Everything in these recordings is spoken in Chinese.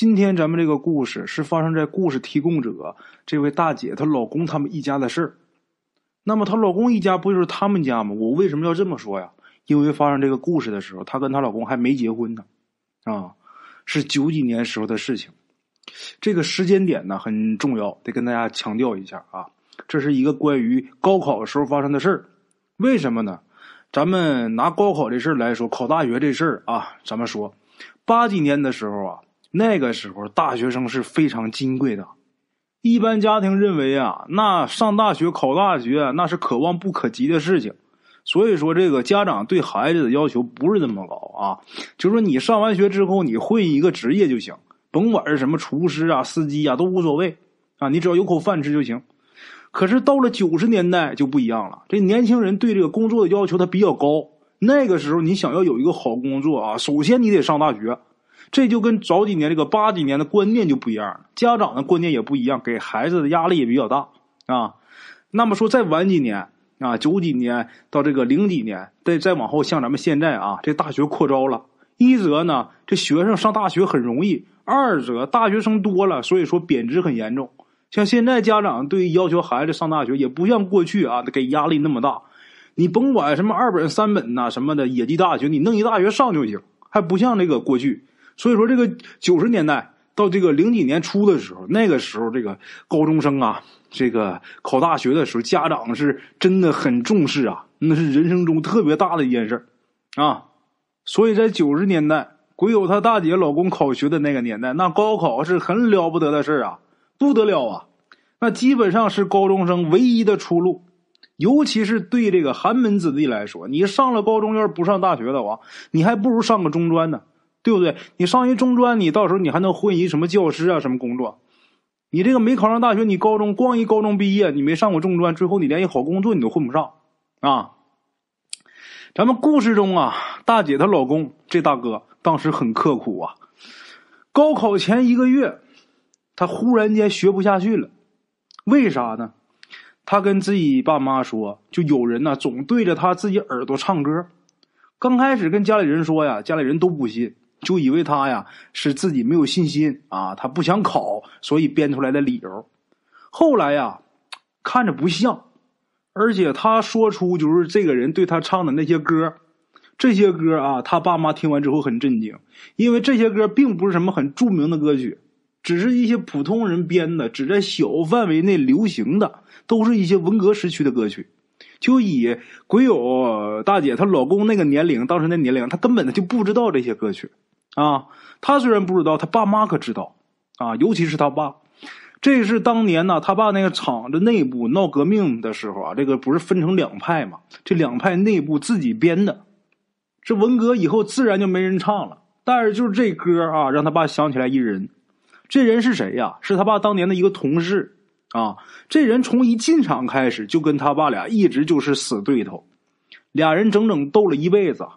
今天咱们这个故事是发生在故事提供者这位大姐她老公他们一家的事儿。那么她老公一家不就是他们家吗？我为什么要这么说呀？因为发生这个故事的时候，她跟她老公还没结婚呢，啊，是九几年时候的事情。这个时间点呢很重要，得跟大家强调一下啊。这是一个关于高考的时候发生的事儿。为什么呢？咱们拿高考这事儿来说，考大学这事儿啊，咱们说八几年的时候啊。那个时候，大学生是非常金贵的。一般家庭认为啊，那上大学、考大学那是可望不可及的事情。所以说，这个家长对孩子的要求不是那么高啊。就说你上完学之后，你混一个职业就行，甭管是什么厨师啊、司机啊，都无所谓啊。你只要有口饭吃就行。可是到了九十年代就不一样了，这年轻人对这个工作的要求他比较高。那个时候，你想要有一个好工作啊，首先你得上大学。这就跟早几年这个八几年的观念就不一样了，家长的观念也不一样，给孩子的压力也比较大啊。那么说再晚几年啊，九几年到这个零几年，再再往后，像咱们现在啊，这大学扩招了，一则呢，这学生上大学很容易；二则大学生多了，所以说贬值很严重。像现在家长对于要求孩子上大学，也不像过去啊，给压力那么大。你甭管什么二本三本呐什么的野鸡大学，你弄一大学上就行，还不像那个过去。所以说，这个九十年代到这个零几年初的时候，那个时候这个高中生啊，这个考大学的时候，家长是真的很重视啊，那是人生中特别大的一件事啊。所以在九十年代，鬼友他大姐老公考学的那个年代，那高考是很了不得的事啊，不得了啊，那基本上是高中生唯一的出路，尤其是对这个寒门子弟来说，你上了高中要是不上大学的话，你还不如上个中专呢。对不对？你上一中专，你到时候你还能混一什么教师啊？什么工作？你这个没考上大学，你高中光一高中毕业，你没上过中专，最后你连一好工作你都混不上啊！咱们故事中啊，大姐她老公这大哥当时很刻苦啊。高考前一个月，他忽然间学不下去了，为啥呢？他跟自己爸妈说，就有人呢总对着他自己耳朵唱歌。刚开始跟家里人说呀，家里人都不信。就以为他呀是自己没有信心啊，他不想考，所以编出来的理由。后来呀，看着不像，而且他说出就是这个人对他唱的那些歌，这些歌啊，他爸妈听完之后很震惊，因为这些歌并不是什么很著名的歌曲，只是一些普通人编的，只在小范围内流行的，都是一些文革时期的歌曲。就以鬼友大姐她老公那个年龄，当时那年龄，他根本就不知道这些歌曲。啊，他虽然不知道，他爸妈可知道，啊，尤其是他爸，这是当年呢，他爸那个厂子内部闹革命的时候啊，这个不是分成两派嘛？这两派内部自己编的，这文革以后自然就没人唱了。但是就是这歌啊，让他爸想起来一人，这人是谁呀？是他爸当年的一个同事啊。这人从一进厂开始就跟他爸俩一直就是死对头，俩人整整斗了一辈子。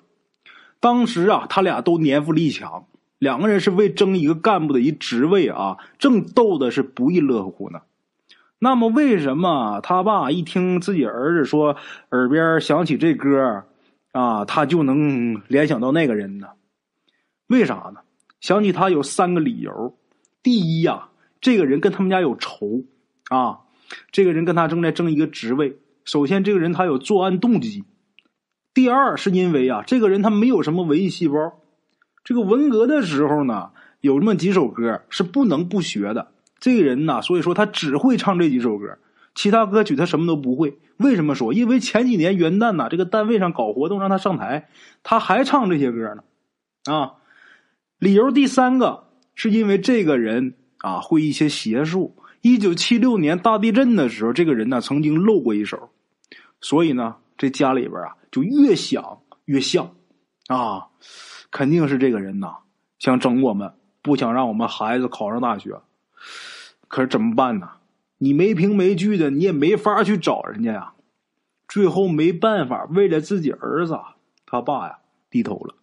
当时啊，他俩都年富力强，两个人是为争一个干部的一职位啊，正斗的是不亦乐乎呢。那么，为什么他爸一听自己儿子说耳边响起这歌啊，他就能联想到那个人呢？为啥呢？想起他有三个理由：第一呀，这个人跟他们家有仇啊，这个人跟他正在争一个职位。首先，这个人他有作案动机。第二是因为啊，这个人他没有什么文艺细胞。这个文革的时候呢，有这么几首歌是不能不学的。这个人呢，所以说他只会唱这几首歌，其他歌曲他什么都不会。为什么说？因为前几年元旦呢，这个单位上搞活动让他上台，他还唱这些歌呢。啊，理由第三个是因为这个人啊会一些邪术。一九七六年大地震的时候，这个人呢曾经露过一手，所以呢，这家里边啊。就越想越像，啊，肯定是这个人呐，想整我们，不想让我们孩子考上大学。可是怎么办呢？你没凭没据的，你也没法去找人家呀。最后没办法，为了自己儿子，他爸呀低头了，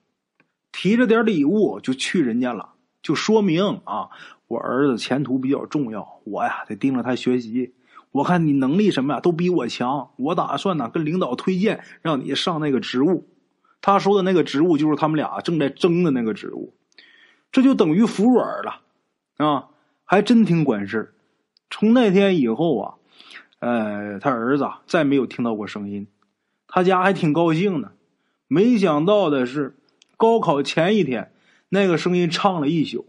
提着点礼物就去人家了，就说明啊，我儿子前途比较重要，我呀得盯着他学习。我看你能力什么呀，都比我强。我打算呢，跟领导推荐让你上那个职务。他说的那个职务，就是他们俩正在争的那个职务。这就等于服软了啊，还真挺管事从那天以后啊，呃，他儿子再没有听到过声音，他家还挺高兴的。没想到的是，高考前一天，那个声音唱了一宿。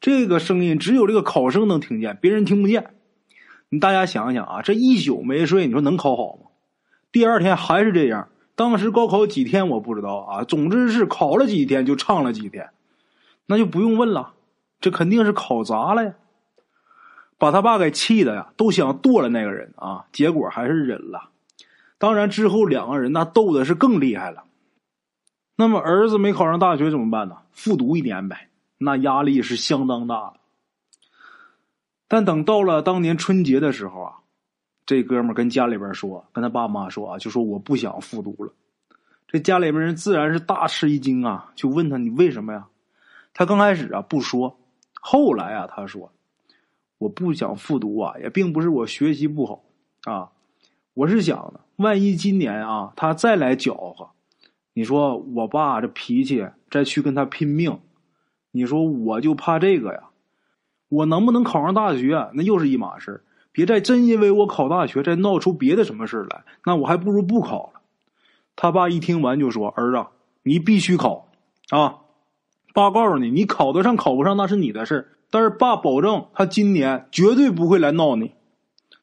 这个声音只有这个考生能听见，别人听不见。你大家想想啊，这一宿没睡，你说能考好吗？第二天还是这样。当时高考几天我不知道啊，总之是考了几天就唱了几天，那就不用问了，这肯定是考砸了呀。把他爸给气的呀，都想剁了那个人啊，结果还是忍了。当然之后两个人那斗的是更厉害了。那么儿子没考上大学怎么办呢？复读一年呗。那压力是相当大的，但等到了当年春节的时候啊，这哥们跟家里边说，跟他爸妈说啊，就说我不想复读了。这家里边人自然是大吃一惊啊，就问他你为什么呀？他刚开始啊不说，后来啊他说，我不想复读啊，也并不是我学习不好啊，我是想，万一今年啊他再来搅和，你说我爸这脾气，再去跟他拼命。你说我就怕这个呀，我能不能考上大学那又是一码事别再真因为我考大学再闹出别的什么事来，那我还不如不考了。他爸一听完就说：“儿子，你必须考啊！爸告诉你，你考得上考不上那是你的事但是爸保证他今年绝对不会来闹你。”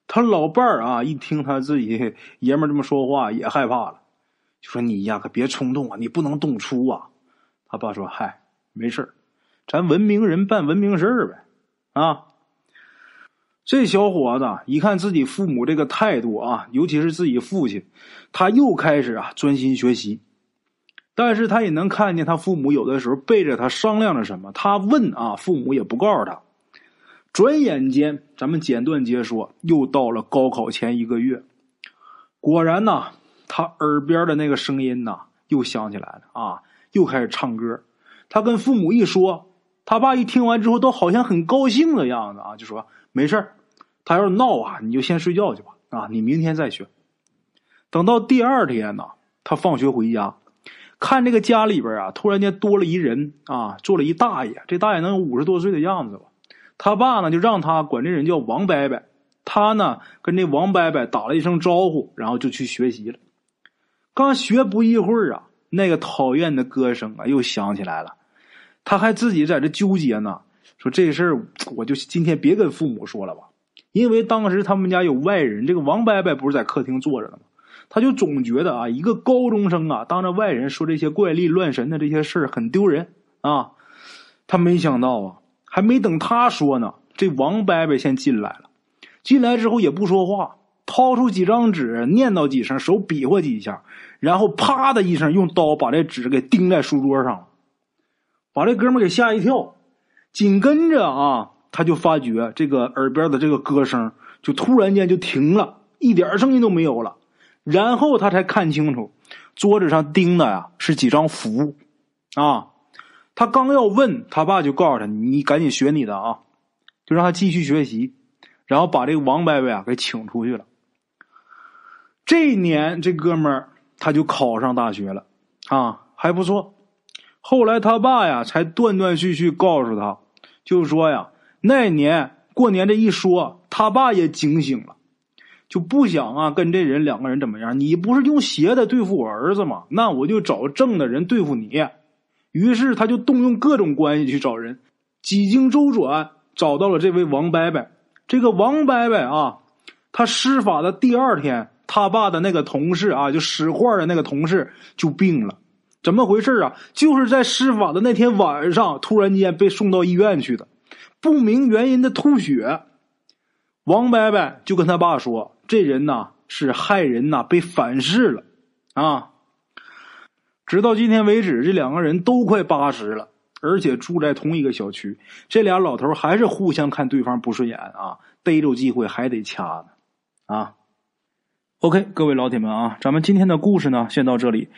他老伴儿啊，一听他自己爷们这么说话也害怕了，就说：“你呀，可别冲动啊，你不能动粗啊。”他爸说：“嗨，没事咱文明人办文明事儿呗，啊！这小伙子一看自己父母这个态度啊，尤其是自己父亲，他又开始啊专心学习。但是他也能看见他父母有的时候背着他商量着什么，他问啊，父母也不告诉他。转眼间，咱们简短截说，又到了高考前一个月。果然呐，他耳边的那个声音呐，又响起来了啊，又开始唱歌。他跟父母一说。他爸一听完之后，都好像很高兴的样子啊，就说没事他要是闹啊，你就先睡觉去吧，啊，你明天再学。等到第二天呢，他放学回家，看这个家里边啊，突然间多了一人啊，坐了一大爷，这大爷能有五十多岁的样子吧。他爸呢就让他管这人叫王伯伯，他呢跟这王伯伯打了一声招呼，然后就去学习了。刚学不一会儿啊，那个讨厌的歌声啊又响起来了。他还自己在这纠结呢，说这事儿我就今天别跟父母说了吧，因为当时他们家有外人，这个王伯伯不是在客厅坐着呢吗？他就总觉得啊，一个高中生啊，当着外人说这些怪力乱神的这些事儿很丢人啊。他没想到啊，还没等他说呢，这王伯伯先进来了。进来之后也不说话，掏出几张纸，念叨几声，手比划几下，然后啪的一声，用刀把这纸给钉在书桌上了。把这哥们给吓一跳，紧跟着啊，他就发觉这个耳边的这个歌声就突然间就停了，一点声音都没有了。然后他才看清楚，桌子上钉的呀是几张符，啊，他刚要问他爸，就告诉他：“你赶紧学你的啊，就让他继续学习。”然后把这个王伯伯啊给请出去了。这一年，这哥们儿他就考上大学了，啊，还不错。后来他爸呀，才断断续续告诉他，就说呀，那年过年这一说，他爸也警醒了，就不想啊跟这人两个人怎么样。你不是用邪的对付我儿子吗？那我就找正的人对付你。于是他就动用各种关系去找人，几经周转，找到了这位王伯伯。这个王伯伯啊，他施法的第二天，他爸的那个同事啊，就使坏的那个同事就病了。怎么回事啊？就是在施法的那天晚上，突然间被送到医院去的，不明原因的吐血。王伯伯就跟他爸说：“这人呐是害人呐，被反噬了啊！”直到今天为止，这两个人都快八十了，而且住在同一个小区，这俩老头还是互相看对方不顺眼啊，逮着机会还得掐呢啊。OK，各位老铁们啊，咱们今天的故事呢，先到这里。